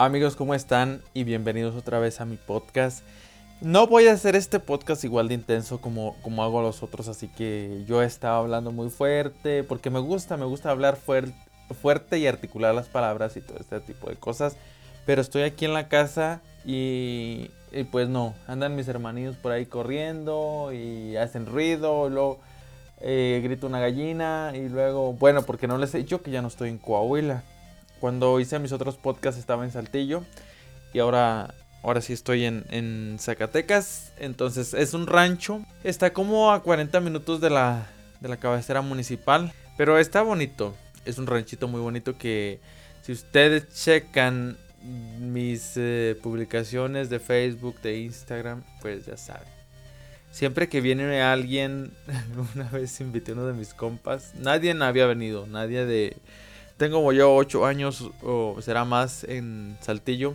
Amigos, ¿cómo están? Y bienvenidos otra vez a mi podcast. No voy a hacer este podcast igual de intenso como, como hago los otros, así que yo estaba hablando muy fuerte, porque me gusta, me gusta hablar fuerte y articular las palabras y todo este tipo de cosas. Pero estoy aquí en la casa y, pues no, andan mis hermanitos por ahí corriendo y hacen ruido, luego eh, grito una gallina y luego, bueno, porque no les he dicho que ya no estoy en Coahuila. Cuando hice mis otros podcasts estaba en Saltillo y ahora, ahora sí estoy en, Zacatecas. Entonces es un rancho. Está como a 40 minutos de la, de la cabecera municipal. Pero está bonito. Es un ranchito muy bonito que si ustedes checan mis eh, publicaciones de Facebook, de Instagram, pues ya saben. Siempre que viene alguien, una vez invité uno de mis compas, nadie había venido, nadie de, tengo como yo 8 años o será más en Saltillo.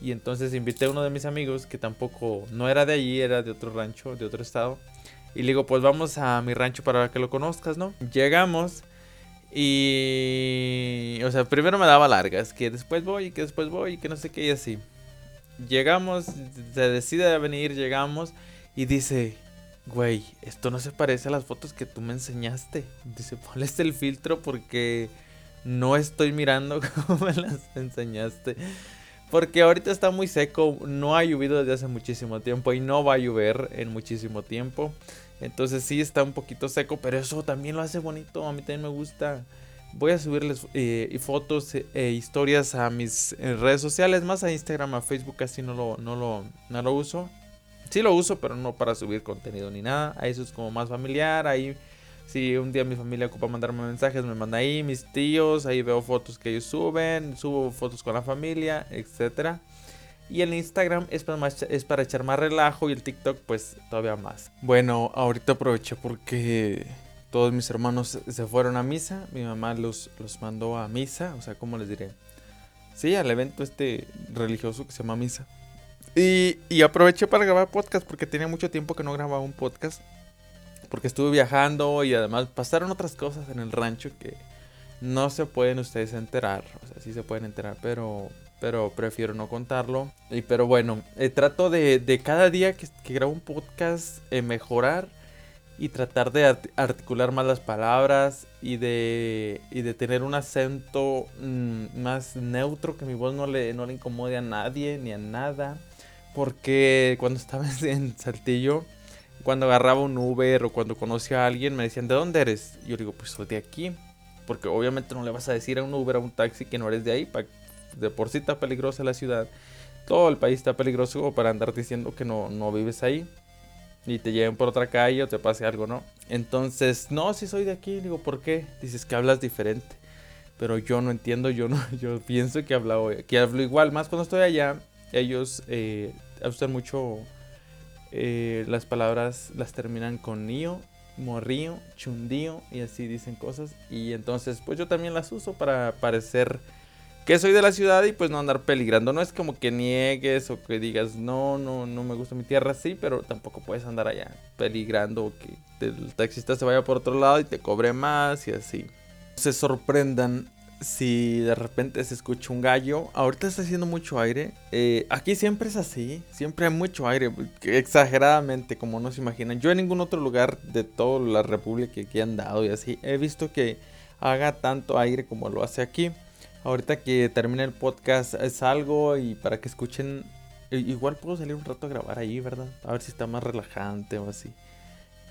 Y entonces invité a uno de mis amigos que tampoco, no era de allí, era de otro rancho, de otro estado. Y le digo, pues vamos a mi rancho para que lo conozcas, ¿no? Llegamos y... O sea, primero me daba largas, que después voy, que después voy, que no sé qué y así. Llegamos, se decide venir, llegamos y dice, güey, esto no se parece a las fotos que tú me enseñaste. Dice, ponle este el filtro porque no estoy mirando como me las enseñaste. Porque ahorita está muy seco, no ha llovido desde hace muchísimo tiempo y no va a llover en muchísimo tiempo. Entonces sí está un poquito seco, pero eso también lo hace bonito, a mí también me gusta. Voy a subirles eh, fotos e historias a mis redes sociales, más a Instagram, a Facebook casi no lo, no lo, no lo uso. Sí lo uso, pero no para subir contenido ni nada. Ahí eso es como más familiar, ahí si un día mi familia ocupa mandarme mensajes, me manda ahí, mis tíos, ahí veo fotos que ellos suben, subo fotos con la familia, etc. Y el Instagram es para, es para echar más relajo y el TikTok pues todavía más. Bueno, ahorita aproveché porque todos mis hermanos se fueron a misa, mi mamá los, los mandó a misa, o sea, ¿cómo les diré? Sí, al evento este religioso que se llama misa. Y, y aproveché para grabar podcast porque tenía mucho tiempo que no grababa un podcast porque estuve viajando y además pasaron otras cosas en el rancho que no se pueden ustedes enterar. O sea, sí se pueden enterar, pero, pero prefiero no contarlo. Y, pero bueno, eh, trato de, cada día que, grabo un podcast eh, mejorar y tratar de articular más las palabras y de, y de tener un acento mm, más neutro, que mi voz no le, no le incomode a nadie ni a nada. Porque cuando estaba en Saltillo cuando agarraba un Uber o cuando conocía a alguien me decían, ¿de dónde eres? Y yo digo, pues soy de aquí. Porque obviamente no le vas a decir a un Uber, a un taxi que no eres de ahí. De por sí está peligrosa la ciudad. Todo el país está peligroso para andar diciendo que no, no vives ahí. Y te lleven por otra calle o te pase algo, ¿no? Entonces, no, si soy de aquí. Digo, ¿por qué? Dices que hablas diferente. Pero yo no entiendo, yo no, yo pienso que hablo, que hablo igual. Más cuando estoy allá, ellos eh, usan mucho eh, las palabras las terminan con nío, morrío, chundío y así dicen cosas. Y entonces pues yo también las uso para parecer que soy de la ciudad y pues no andar peligrando. No es como que niegues o que digas no, no, no me gusta mi tierra, sí, pero tampoco puedes andar allá peligrando o que el taxista se vaya por otro lado y te cobre más y así. Se sorprendan si de repente se escucha un gallo, ahorita está haciendo mucho aire. Eh, aquí siempre es así, siempre hay mucho aire, exageradamente, como no se imaginan. Yo en ningún otro lugar de toda la república que han dado y así he visto que haga tanto aire como lo hace aquí. Ahorita que termine el podcast es algo y para que escuchen, igual puedo salir un rato a grabar ahí, ¿verdad? A ver si está más relajante o así.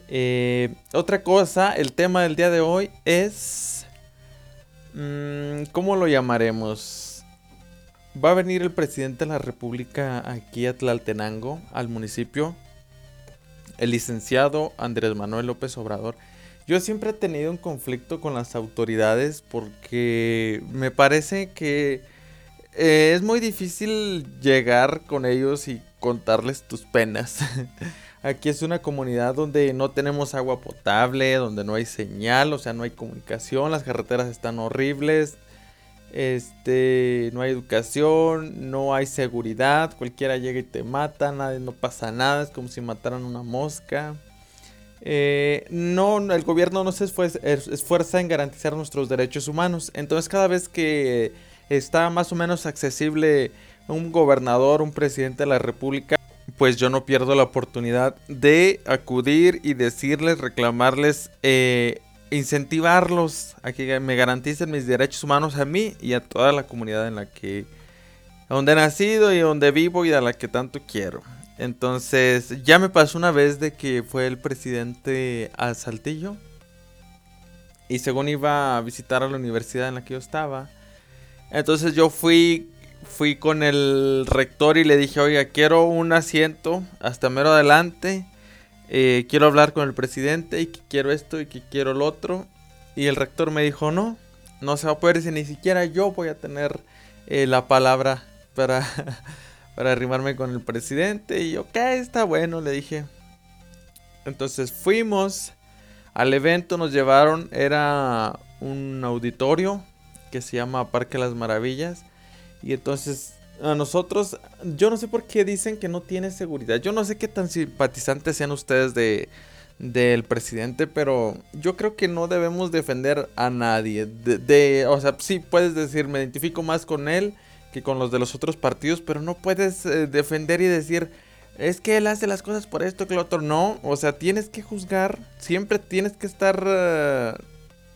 Eh, otra cosa, el tema del día de hoy es ¿Cómo lo llamaremos? Va a venir el presidente de la República aquí a Tlaltenango, al municipio. El licenciado Andrés Manuel López Obrador. Yo siempre he tenido un conflicto con las autoridades porque me parece que eh, es muy difícil llegar con ellos y contarles tus penas. Aquí es una comunidad donde no tenemos agua potable, donde no hay señal, o sea, no hay comunicación, las carreteras están horribles, este, no hay educación, no hay seguridad, cualquiera llega y te mata, nadie, no pasa nada, es como si mataran una mosca. Eh, no, el gobierno no se esfuerza en garantizar nuestros derechos humanos, entonces cada vez que está más o menos accesible un gobernador, un presidente de la república, pues yo no pierdo la oportunidad de acudir y decirles, reclamarles, eh, incentivarlos a que me garanticen mis derechos humanos a mí y a toda la comunidad en la que donde he nacido y donde vivo y a la que tanto quiero. Entonces, ya me pasó una vez de que fue el presidente a Saltillo. Y según iba a visitar a la universidad en la que yo estaba. Entonces yo fui fui con el rector y le dije, oiga, quiero un asiento hasta mero adelante. Eh, quiero hablar con el presidente y que quiero esto y que quiero lo otro. Y el rector me dijo, no, no se va a poder si ni siquiera yo voy a tener eh, la palabra para, para arrimarme con el presidente. Y yo, ¿qué? Está bueno, le dije. Entonces fuimos al evento, nos llevaron, era un auditorio que se llama Parque Las Maravillas. Y entonces a nosotros, yo no sé por qué dicen que no tiene seguridad. Yo no sé qué tan simpatizantes sean ustedes de del presidente, pero yo creo que no debemos defender a nadie. De, o sea, sí puedes decir, me identifico más con él que con los de los otros partidos, pero no puedes eh, defender y decir, es que él hace las cosas por esto que lo otro. No, o sea, tienes que juzgar, siempre tienes que estar... Uh,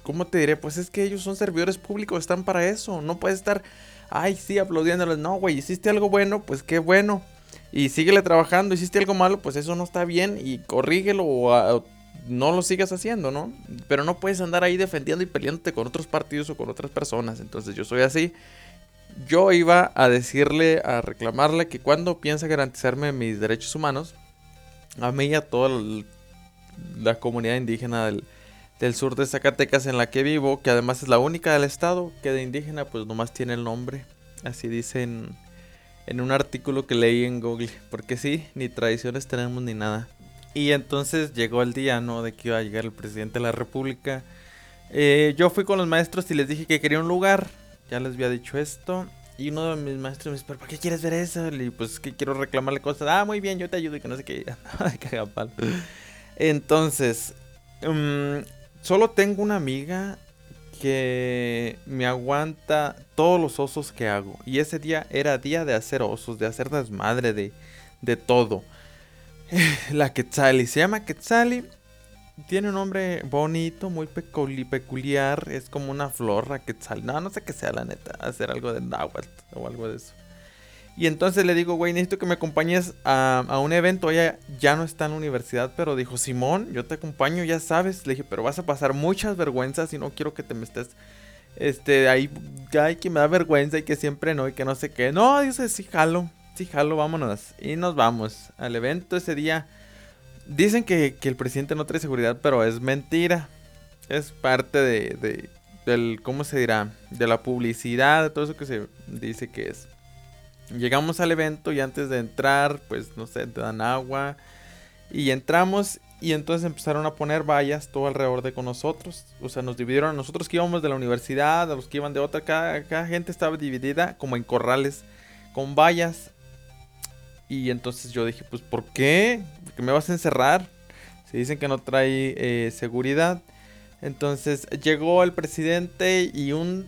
¿Cómo te diré? Pues es que ellos son servidores públicos, están para eso. No puedes estar ay, sí, aplaudiéndoles. No, güey, hiciste algo bueno, pues qué bueno. Y síguele trabajando. Hiciste algo malo, pues eso no está bien. Y corrígelo o, no lo sigas haciendo, ¿no? Pero no puedes andar ahí defendiendo y peleándote con otros partidos o con otras personas. Entonces yo soy así. Yo iba a decirle, a reclamarle que cuando piensa garantizarme mis derechos humanos, a mí y a toda la comunidad indígena del, del sur de Zacatecas en la que vivo, que además es la única del estado que de indígena pues nomás tiene el nombre. Así dicen en un artículo que leí en Google. Porque sí, ni tradiciones tenemos ni nada. Y entonces llegó el día, ¿no? De que iba a llegar el presidente de la república. Eh, yo fui con los maestros y les dije que quería un lugar. Ya les había dicho esto. Y uno de mis maestros me dice, ¿pero para qué quieres ver eso? Y pues que quiero reclamarle cosas. Ah, muy bien, yo te ayudo y que no sé qué. Entonces, um, Solo tengo una amiga que me aguanta todos los osos que hago. Y ese día era día de hacer osos, de hacer desmadre, de, de todo. La Quetzali, se llama Quetzali. Tiene un nombre bonito, muy peculiar. Es como una flor, la Quetzali. No, no sé qué sea la neta. Hacer algo de náhuatl o algo de eso. Y entonces le digo, güey, necesito que me acompañes a, un evento. Ella ya no está en la universidad, pero dijo, Simón, yo te acompaño, ya sabes. Le dije, pero vas a pasar muchas vergüenzas y no quiero que te me estés, este, ahí, ay, que me da vergüenza y que siempre no y que no sé qué. No, dice, sí, jalo, sí, jalo, vámonos. Y nos vamos al evento ese día. Dicen que, el presidente no trae seguridad, pero es mentira. Es parte de, de, del, ¿cómo se dirá? De la publicidad, de todo eso que se dice que es. Llegamos al evento y antes de entrar, pues no sé, te dan agua. Y entramos y entonces empezaron a poner vallas todo alrededor de con nosotros. O sea, nos dividieron a nosotros que íbamos de la universidad, a los que iban de otra. Cada, gente estaba dividida como en corrales con vallas. Y entonces yo dije, pues ¿por qué? ¿Por qué me vas a encerrar? Si dicen que no trae eh, seguridad. Entonces llegó el presidente y un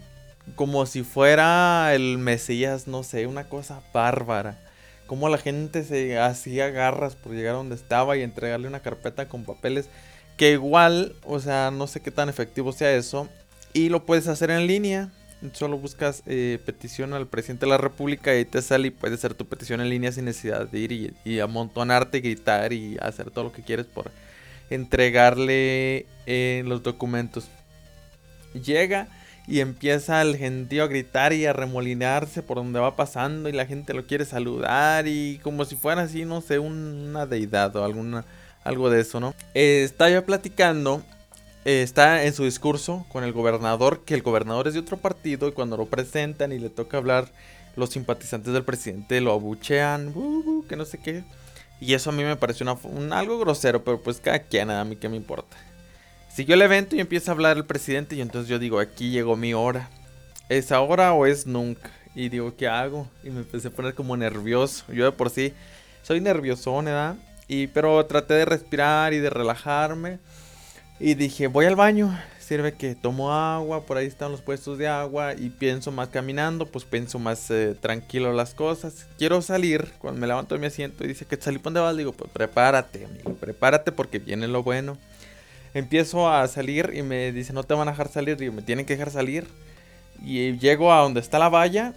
como si fuera el Mesías, no sé, una cosa bárbara. Como la gente se hacía garras por llegar a donde estaba y entregarle una carpeta con papeles. Que igual, o sea, no sé qué tan efectivo sea eso. Y lo puedes hacer en línea. Solo buscas eh, petición al presidente de la república y te sale y puedes hacer tu petición en línea sin necesidad de ir y, y amontonarte, gritar y hacer todo lo que quieres por entregarle eh, los documentos. Llega y empieza el gentío a gritar y a remolinarse por donde va pasando y la gente lo quiere saludar y como si fuera así, no sé, una deidad o alguna, algo de eso, ¿no? Eh, está ya platicando, eh, está en su discurso con el gobernador, que el gobernador es de otro partido y cuando lo presentan y le toca hablar, los simpatizantes del presidente lo abuchean, que no sé qué. Y eso a mí me pareció una, un, algo grosero, pero pues cada quien, a mí qué me importa. Siguió el evento y empieza a hablar el presidente y entonces yo digo, aquí llegó mi hora. ¿Es ahora o es nunca? Y digo, ¿qué hago? Y me empecé a poner como nervioso. Yo de por sí soy nervioso, ¿verdad? Y, pero traté de respirar y de relajarme. Y dije, voy al baño. sirve que tomo agua, por ahí están los puestos de agua y pienso más caminando, pues pienso más eh, tranquilo las cosas. Quiero salir, cuando me levanto de mi asiento y dice que salí, ¿dónde vas? Digo, pues prepárate, amigo, prepárate porque viene lo bueno. Empiezo a salir y me dice, no te van a dejar salir, digo, me tienen que dejar salir. Y llego a donde está la valla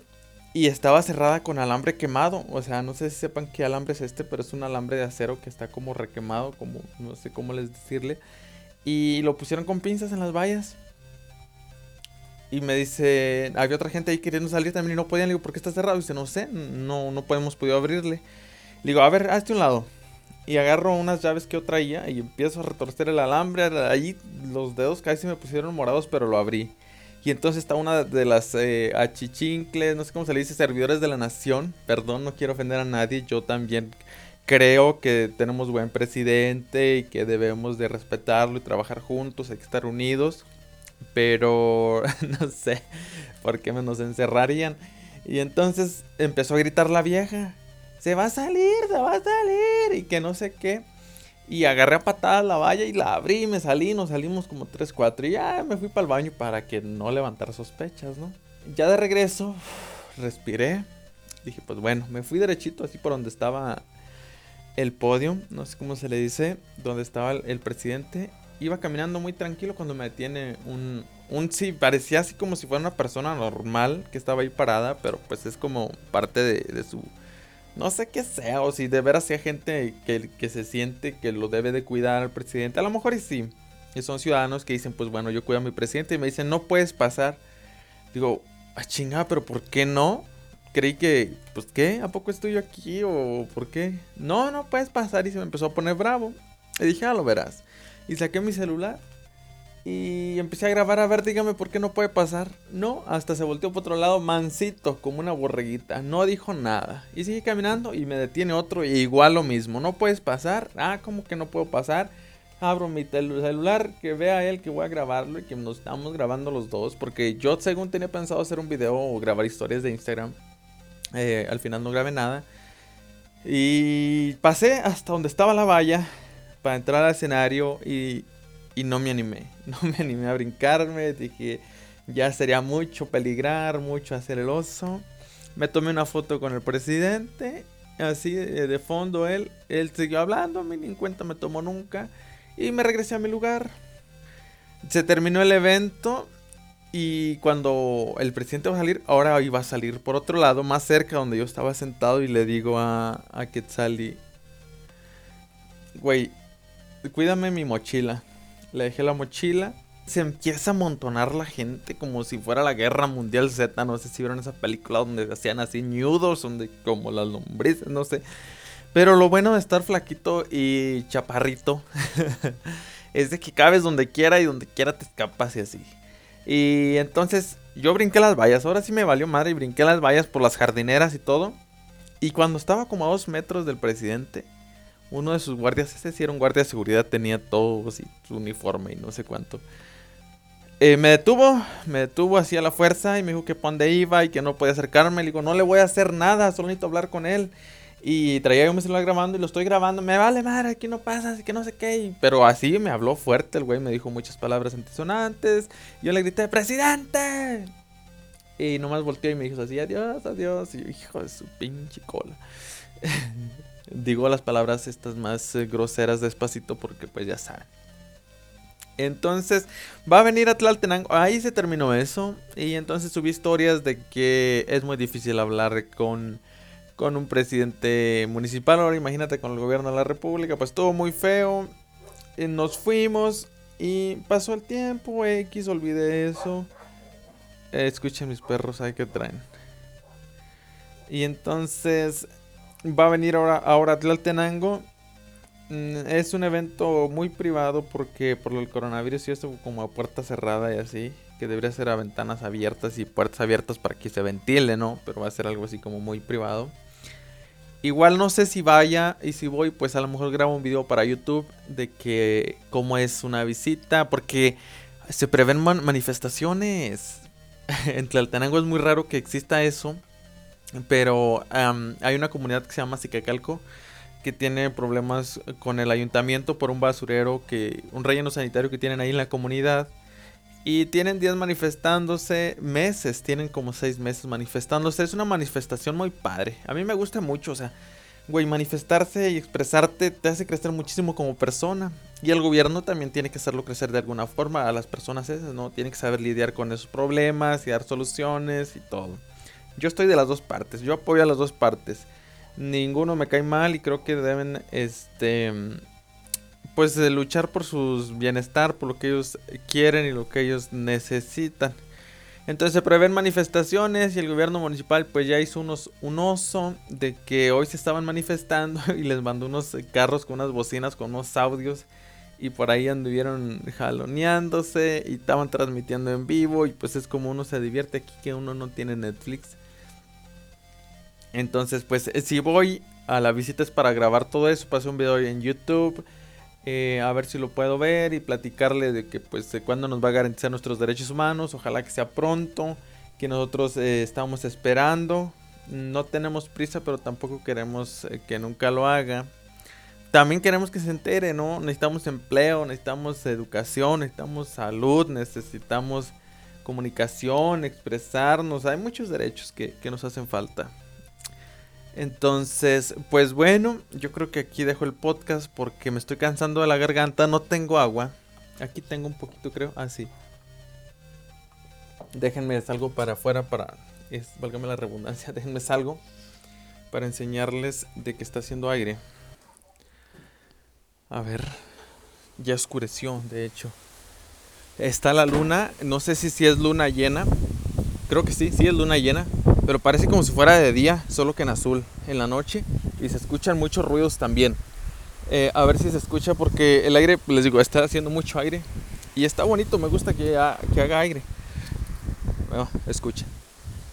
y estaba cerrada con alambre quemado. O sea, no sé si sepan qué alambre es este, pero es un alambre de acero que está como requemado, como no sé cómo les decirle. Y lo pusieron con pinzas en las vallas. Y me dice, había otra gente ahí queriendo salir también y no podían. Le digo, ¿por qué está cerrado? Y dice, no sé, no, no podemos podido abrirle. Le digo, a ver, hazte un lado. Y agarro unas llaves que yo traía y empiezo a retorcer el alambre. Ahí los dedos casi me pusieron morados, pero lo abrí. Y entonces está una de las eh, achichincles, no sé cómo se le dice, servidores de la nación. Perdón, no quiero ofender a nadie. Yo también creo que tenemos buen presidente y que debemos de respetarlo y trabajar juntos, hay que estar unidos. Pero no sé por qué me nos encerrarían. Y entonces empezó a gritar la vieja. Se va a salir, se va a salir. Y que no sé qué. Y agarré a patadas la valla y la abrí, me salí, nos salimos como 3, 4 y ya me fui para el baño para que no levantara sospechas, ¿no? Ya de regreso, respiré. Dije, pues bueno, me fui derechito así por donde estaba el podio, no sé cómo se le dice, donde estaba el, presidente. Iba caminando muy tranquilo cuando me detiene un, un sí, parecía así como si fuera una persona normal que estaba ahí parada, pero pues es como parte de, su, no sé qué sea, o si de veras sea gente que, que se siente que lo debe de cuidar al presidente, a lo mejor y sí, son ciudadanos que dicen, pues bueno, yo cuido a mi presidente y me dicen, no puedes pasar. Digo, a ah, chingada, pero ¿por qué no? creí que, pues, ¿qué? ¿A poco estoy yo aquí o por qué? No, no puedes pasar y se me empezó a poner bravo. Y dije, ah, lo verás. Y saqué mi celular y empecé a grabar, a ver, dígame por qué no puede pasar. No, hasta se volteó por otro lado, mansito, como una borreguita. No dijo nada. Y sigue caminando y me detiene otro y igual lo mismo. No puedes pasar. Ah, ¿cómo que no puedo pasar? Abro mi celular, que vea él que voy a grabarlo y que nos estamos grabando los dos. Porque yo según tenía pensado hacer un video o grabar historias de Instagram. Eh, al final no grabé nada. Y pasé hasta donde estaba la valla para entrar al escenario y, y no me animé. No me animé a brincarme. Dije, ya sería mucho peligrar, mucho hacer el oso. Me tomé una foto con el presidente. Así de fondo él. Él siguió hablando, ni en cuenta me tomó nunca. Y me regresé a mi lugar. Se terminó el evento y cuando el presidente va a salir, ahora iba a salir por otro lado, más cerca donde yo estaba sentado y le digo a, a Quetzali, güey, cuídame mi mochila. Le dejé la mochila. Se empieza a amontonar la gente como si fuera la guerra mundial Z. No sé si vieron esa película donde hacían así nudos, donde como las lombrices, no sé. Pero lo bueno de estar flaquito y chaparrito es de que cabes donde quiera y donde quiera te escapas y así. Y entonces yo brinqué las vallas. Ahora sí me valió madre y brinqué las vallas por las jardineras y todo. Y cuando estaba como a dos metros del presidente, uno de sus guardias, este sí era un guardia de seguridad, tenía todo su uniforme y no sé cuánto. Eh, me detuvo, me detuvo así a la fuerza y me dijo que por dónde iba y que no podía acercarme. Le digo, no le voy a hacer nada, solo necesito hablar con él. Y traía yo mi celular grabando y lo estoy grabando. Me vale madre, aquí no pasa, así que no sé qué. Pero así me habló fuerte el güey, me dijo muchas palabras antisonantes. Yo le grité, ¡Presidente! Y nomás volteó y me dijo así, adiós, adiós. Y yo, hijo de su pinche cola. Digo las palabras estas más eh, groseras despacito porque pues ya saben. Entonces va a venir a Tlaltenango. Ahí se terminó eso. Y entonces subí historias de que es muy difícil hablar con con un presidente municipal. Ahora imagínate con el gobierno de la república, pues todo muy feo. Y nos fuimos y pasó el tiempo, X, olvidé eso. Eh, escuchen mis perros, hay que traen. Y entonces va a venir ahora, ahora Tlaltenango. Mm, es un evento muy privado porque por el coronavirus y esto como a puerta cerrada y así. Que debería ser a ventanas abiertas y puertas abiertas para que se ventile, ¿no? Pero va a ser algo así como muy privado. Igual no sé si vaya y si voy, pues a lo mejor grabo un video para YouTube de que cómo es una visita, porque se prevén manifestaciones. en Tlaltenango es muy raro que exista eso, pero hay una comunidad que se llama Sicacalco que tiene problemas con el ayuntamiento por un basurero que un relleno sanitario que tienen ahí en la comunidad Y tienen días manifestándose, meses, tienen como seis meses manifestándose. Es una manifestación muy padre. A mí me gusta mucho, o sea, güey, manifestarse y expresarte te hace crecer muchísimo como persona. Y el gobierno también tiene que hacerlo crecer de alguna forma a las personas esas, ¿no? Tiene que saber lidiar con esos problemas y dar soluciones y todo. Yo estoy de las dos partes, yo apoyo a las dos partes. Ninguno me cae mal y creo que deben, este, pues luchar por su bienestar, por lo que ellos quieren y lo que ellos necesitan. Entonces se prevén manifestaciones y el gobierno municipal pues ya hizo unos, un oso de que hoy se estaban manifestando y les mandó unos carros con unas bocinas, con unos audios y por ahí anduvieron jaloneándose y estaban transmitiendo en vivo y pues es como uno se divierte aquí que uno no tiene Netflix. Entonces pues si voy a la visita es para grabar todo eso, pasé un video en YouTube eh, a ver si lo puedo ver y platicarle de que pues de cuándo nos va a garantizar nuestros derechos humanos, ojalá que sea pronto, que nosotros eh, estamos esperando, no tenemos prisa pero tampoco queremos eh, que nunca lo haga. También queremos que se entere, ¿no? Necesitamos empleo, necesitamos educación, necesitamos salud, necesitamos comunicación, expresarnos, hay muchos derechos que nos hacen falta. Entonces, pues bueno, yo creo que aquí dejo el podcast porque me estoy cansando de la garganta, no tengo agua. Aquí tengo un poquito, creo. Ah, sí. Déjenme salgo para afuera para... Es, válgame la redundancia, déjenme salgo para enseñarles de que está haciendo aire. A ver, ya oscureció, de hecho. Está la luna, no sé si, si es luna llena. Creo que sí, sí es luna llena. Pero parece como si fuera de día, solo que en azul, en la noche. Y se escuchan muchos ruidos también. Eh, a ver si se escucha porque el aire, les digo, está haciendo mucho aire. Y está bonito, me gusta que, que haga aire. Bueno, escuchen.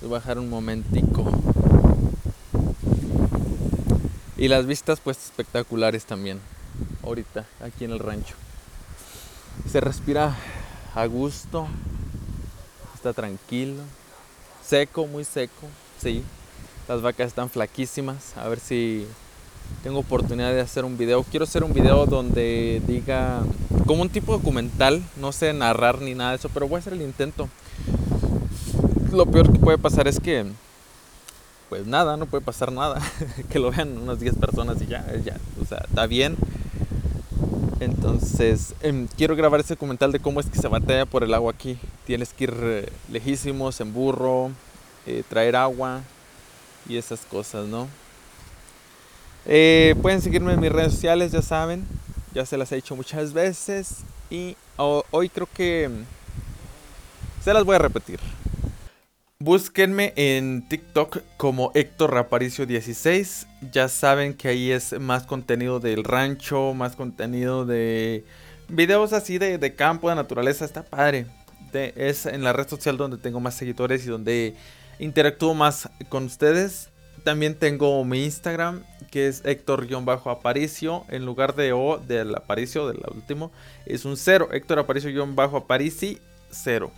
Voy a bajar un momentico. Y las vistas pues espectaculares también. Ahorita, aquí en el rancho. Se respira a gusto. Está tranquilo. Seco, muy seco, sí. Las vacas están flaquísimas. A ver si tengo oportunidad de hacer un video. Quiero hacer un video donde diga como un tipo documental. No sé narrar ni nada de eso, pero voy a hacer el intento. Lo peor que puede pasar es que, pues nada, no puede pasar nada. que lo vean unas 10 personas y ya, ya, o sea, está bien. Entonces, em, quiero grabar ese documental de cómo es que se batalla por el agua aquí. Tienes que ir eh, lejísimos en burro, eh, traer agua y esas cosas, ¿no? Eh, pueden seguirme en mis redes sociales, ya saben. Ya se las he dicho muchas veces. Y hoy creo que em, se las voy a repetir. Búsquenme en TikTok como Héctor Raparicio 16. Ya saben que ahí es más contenido del rancho, más contenido de videos así de, campo, de naturaleza. Está padre. es en la red social donde tengo más seguidores y donde interactúo más con ustedes. También tengo mi Instagram que es Héctor-Aparicio. En lugar de O del Aparicio, del último, es un cero. Héctor Aparicio-Aparici 0.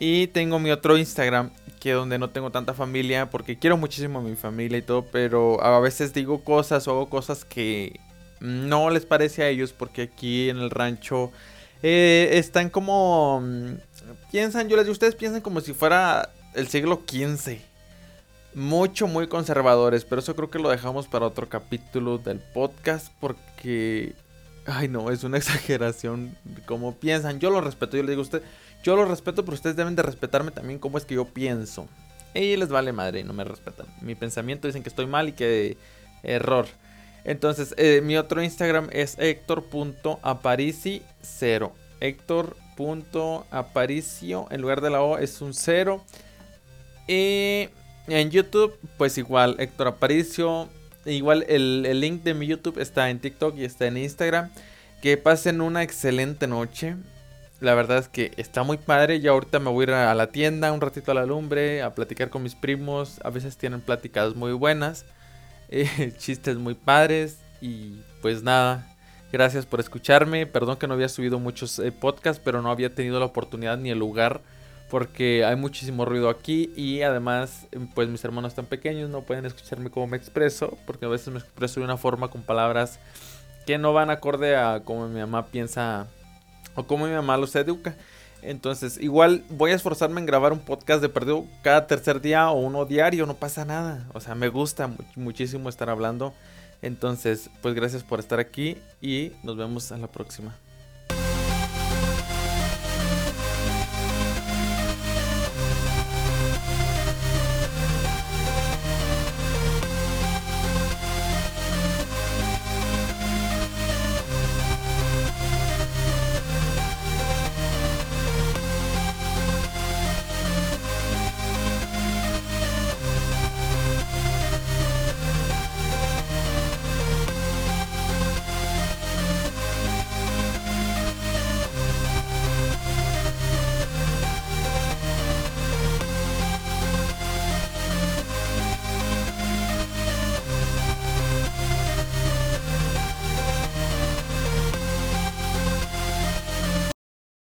Y tengo mi otro Instagram, donde no tengo tanta familia, porque quiero muchísimo a mi familia y todo, pero a veces digo cosas o hago cosas que no les parece a ellos, porque aquí en el rancho eh, están como... Mm, piensan, yo les digo, ustedes piensan como si fuera el siglo XV. Mucho, muy conservadores, pero eso creo que lo dejamos para otro capítulo del podcast, porque... Ay no, es una exageración como piensan. Yo lo respeto, yo les digo a ustedes yo lo respeto, pero ustedes deben de respetarme también como es que yo pienso. Y les vale madre, no me respetan. Mi pensamiento dicen que estoy mal y que error. Entonces, eh, mi otro Instagram es Héctor.aparici0. Héctor.aparicio, en lugar de la O es un 0. Y en YouTube, pues igual, Héctor Aparicio. Igual el, el link de mi YouTube está en TikTok y está en Instagram. Que pasen una excelente noche. La verdad es que está muy padre. Ya ahorita me voy a ir a la tienda un ratito a la lumbre, a platicar con mis primos. A veces tienen pláticas muy buenas, eh, chistes muy padres. Y pues nada, gracias por escucharme. Perdón que no había subido muchos eh, podcasts, pero no había tenido la oportunidad ni el lugar. Porque hay muchísimo ruido aquí y además pues mis hermanos están pequeños, no pueden escucharme como me expreso, porque a veces me expreso de una forma con palabras que no van acorde a como mi mamá piensa o cómo mi mamá los educa. Entonces, igual voy a esforzarme en grabar un podcast de perdido cada tercer día o uno diario, no pasa nada. O sea, me gusta muchísimo estar hablando. Entonces, pues gracias por estar aquí y nos vemos a la próxima.